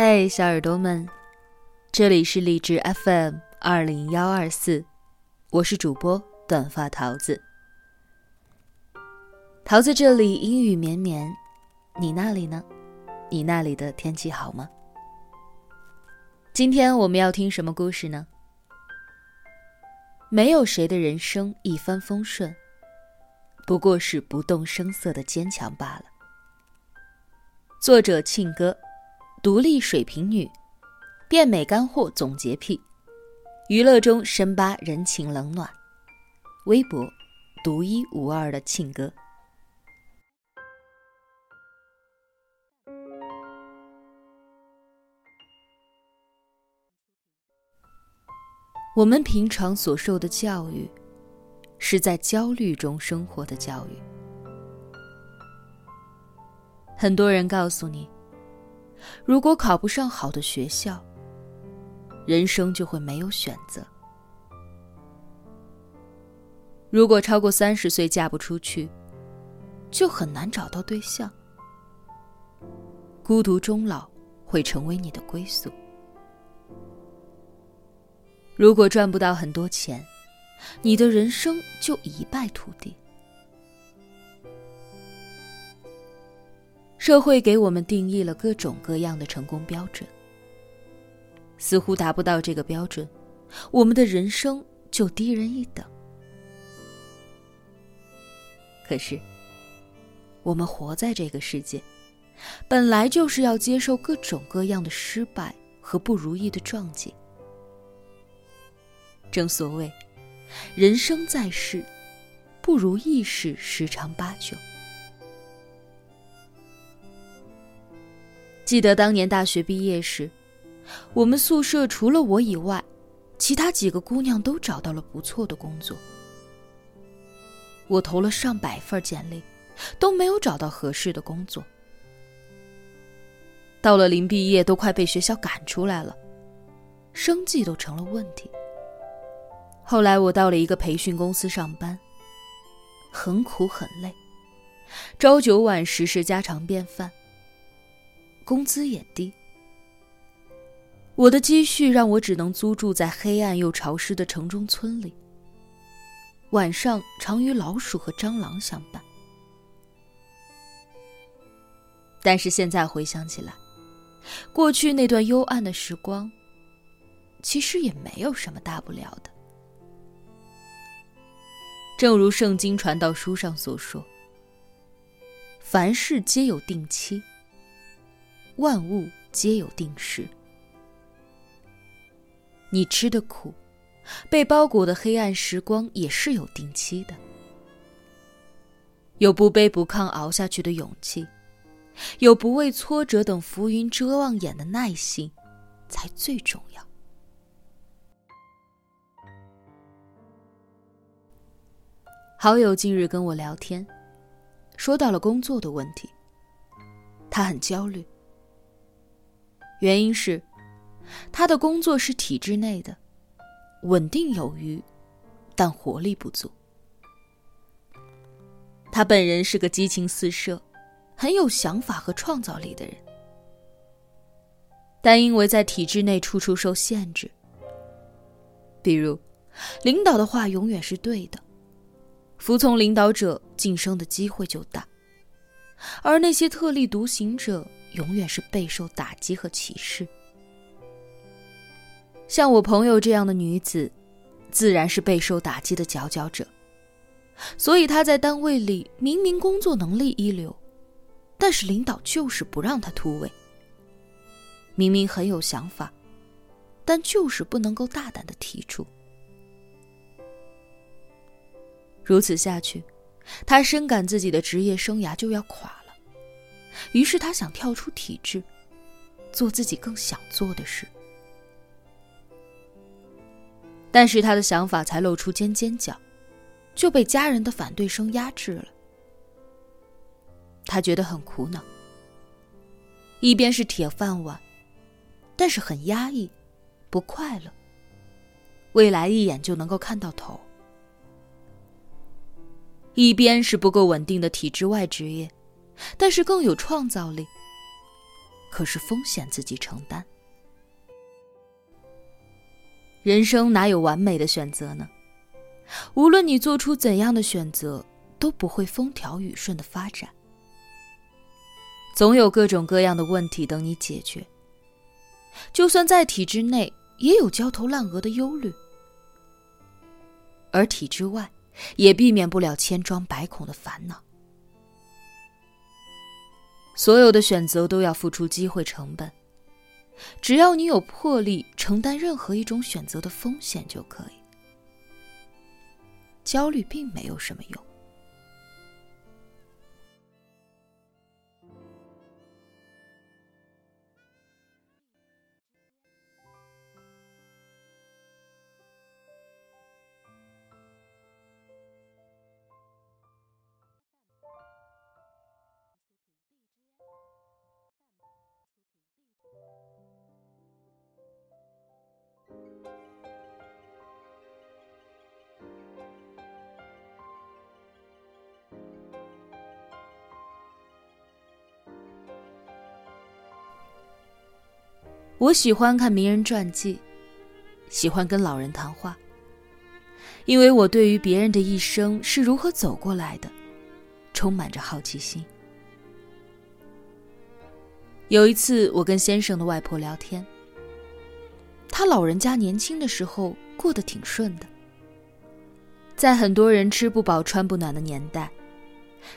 嘿，小耳朵们，这里是荔枝 FM 二零幺二四，我是主播短发桃子。桃子这里阴雨绵绵，你那里呢？你那里的天气好吗？今天我们要听什么故事呢？没有谁的人生一帆风顺，不过是不动声色的坚强罢了。作者：庆哥。独立水瓶女，变美干货总洁癖，娱乐中深扒人情冷暖，微博独一无二的庆哥。我们平常所受的教育，是在焦虑中生活的教育。很多人告诉你。如果考不上好的学校，人生就会没有选择；如果超过三十岁嫁不出去，就很难找到对象；孤独终老会成为你的归宿；如果赚不到很多钱，你的人生就一败涂地。社会给我们定义了各种各样的成功标准，似乎达不到这个标准，我们的人生就低人一等。可是，我们活在这个世界，本来就是要接受各种各样的失败和不如意的撞击。正所谓，人生在世，不如意事十常八九。记得当年大学毕业时，我们宿舍除了我以外，其他几个姑娘都找到了不错的工作。我投了上百份简历，都没有找到合适的工作。到了临毕业，都快被学校赶出来了，生计都成了问题。后来我到了一个培训公司上班，很苦很累，朝九晚十是家常便饭。工资也低，我的积蓄让我只能租住在黑暗又潮湿的城中村里。晚上常与老鼠和蟑螂相伴。但是现在回想起来，过去那段幽暗的时光，其实也没有什么大不了的。正如圣经传道书上所说：“凡事皆有定期。”万物皆有定时。你吃的苦，被包裹的黑暗时光也是有定期的。有不卑不亢熬下去的勇气，有不畏挫折等浮云遮望眼的耐心，才最重要。好友近日跟我聊天，说到了工作的问题，他很焦虑。原因是，他的工作是体制内的，稳定有余，但活力不足。他本人是个激情四射、很有想法和创造力的人，但因为在体制内处处受限制，比如，领导的话永远是对的，服从领导者晋升的机会就大，而那些特立独行者。永远是备受打击和歧视。像我朋友这样的女子，自然是备受打击的佼佼者。所以她在单位里明明工作能力一流，但是领导就是不让她突围。明明很有想法，但就是不能够大胆的提出。如此下去，她深感自己的职业生涯就要垮了。于是他想跳出体制，做自己更想做的事。但是他的想法才露出尖尖角，就被家人的反对声压制了。他觉得很苦恼。一边是铁饭碗，但是很压抑，不快乐。未来一眼就能够看到头。一边是不够稳定的体制外职业。但是更有创造力，可是风险自己承担。人生哪有完美的选择呢？无论你做出怎样的选择，都不会风调雨顺的发展。总有各种各样的问题等你解决。就算在体制内，也有焦头烂额的忧虑；而体制外，也避免不了千疮百孔的烦恼。所有的选择都要付出机会成本，只要你有魄力承担任何一种选择的风险就可以。焦虑并没有什么用。我喜欢看名人传记，喜欢跟老人谈话，因为我对于别人的一生是如何走过来的，充满着好奇心。有一次，我跟先生的外婆聊天，他老人家年轻的时候过得挺顺的，在很多人吃不饱穿不暖的年代，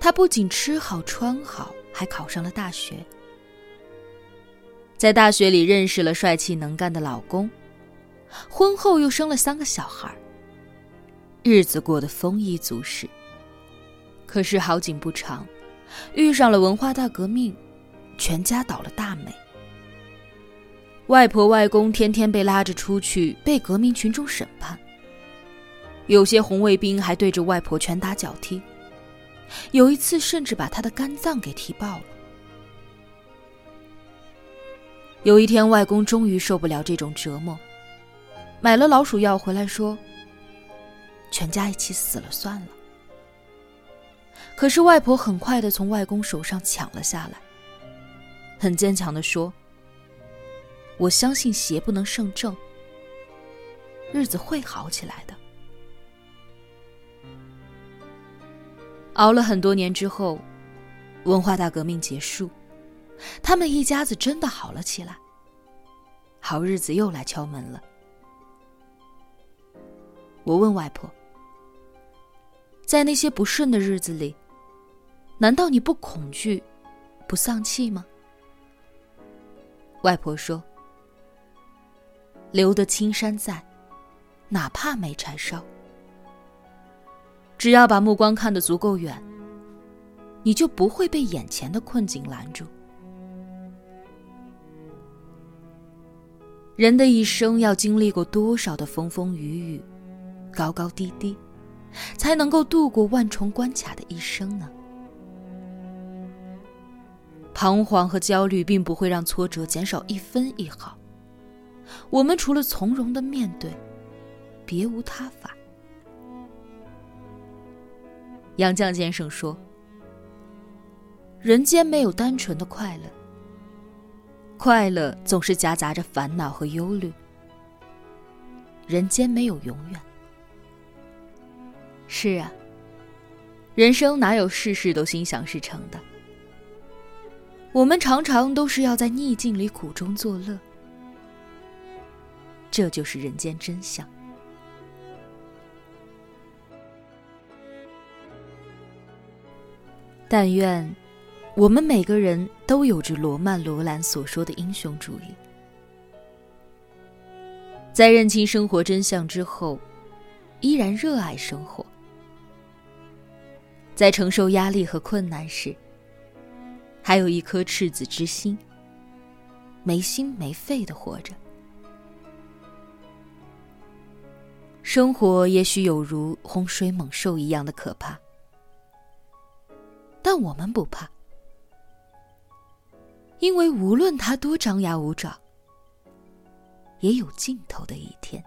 他不仅吃好穿好，还考上了大学。在大学里认识了帅气能干的老公，婚后又生了三个小孩，日子过得丰衣足食。可是好景不长，遇上了文化大革命，全家倒了大霉。外婆外公天天被拉着出去被革命群众审判，有些红卫兵还对着外婆拳打脚踢，有一次甚至把她的肝脏给踢爆了。有一天，外公终于受不了这种折磨，买了老鼠药回来，说：“全家一起死了算了。”可是外婆很快的从外公手上抢了下来，很坚强的说：“我相信邪不能胜正，日子会好起来的。”熬了很多年之后，文化大革命结束。他们一家子真的好了起来，好日子又来敲门了。我问外婆：“在那些不顺的日子里，难道你不恐惧、不丧气吗？”外婆说：“留得青山在，哪怕没柴烧。只要把目光看得足够远，你就不会被眼前的困境拦住。”人的一生要经历过多少的风风雨雨、高高低低，才能够度过万重关卡的一生呢？彷徨和焦虑并不会让挫折减少一分一毫。我们除了从容的面对，别无他法。杨绛先生说：“人间没有单纯的快乐。”快乐总是夹杂着烦恼和忧虑。人间没有永远。是啊，人生哪有事事都心想事成的？我们常常都是要在逆境里苦中作乐，这就是人间真相。但愿。我们每个人都有着罗曼·罗兰所说的英雄主义，在认清生活真相之后，依然热爱生活；在承受压力和困难时，还有一颗赤子之心，没心没肺的活着。生活也许有如洪水猛兽一样的可怕，但我们不怕。因为无论他多张牙舞爪，也有尽头的一天。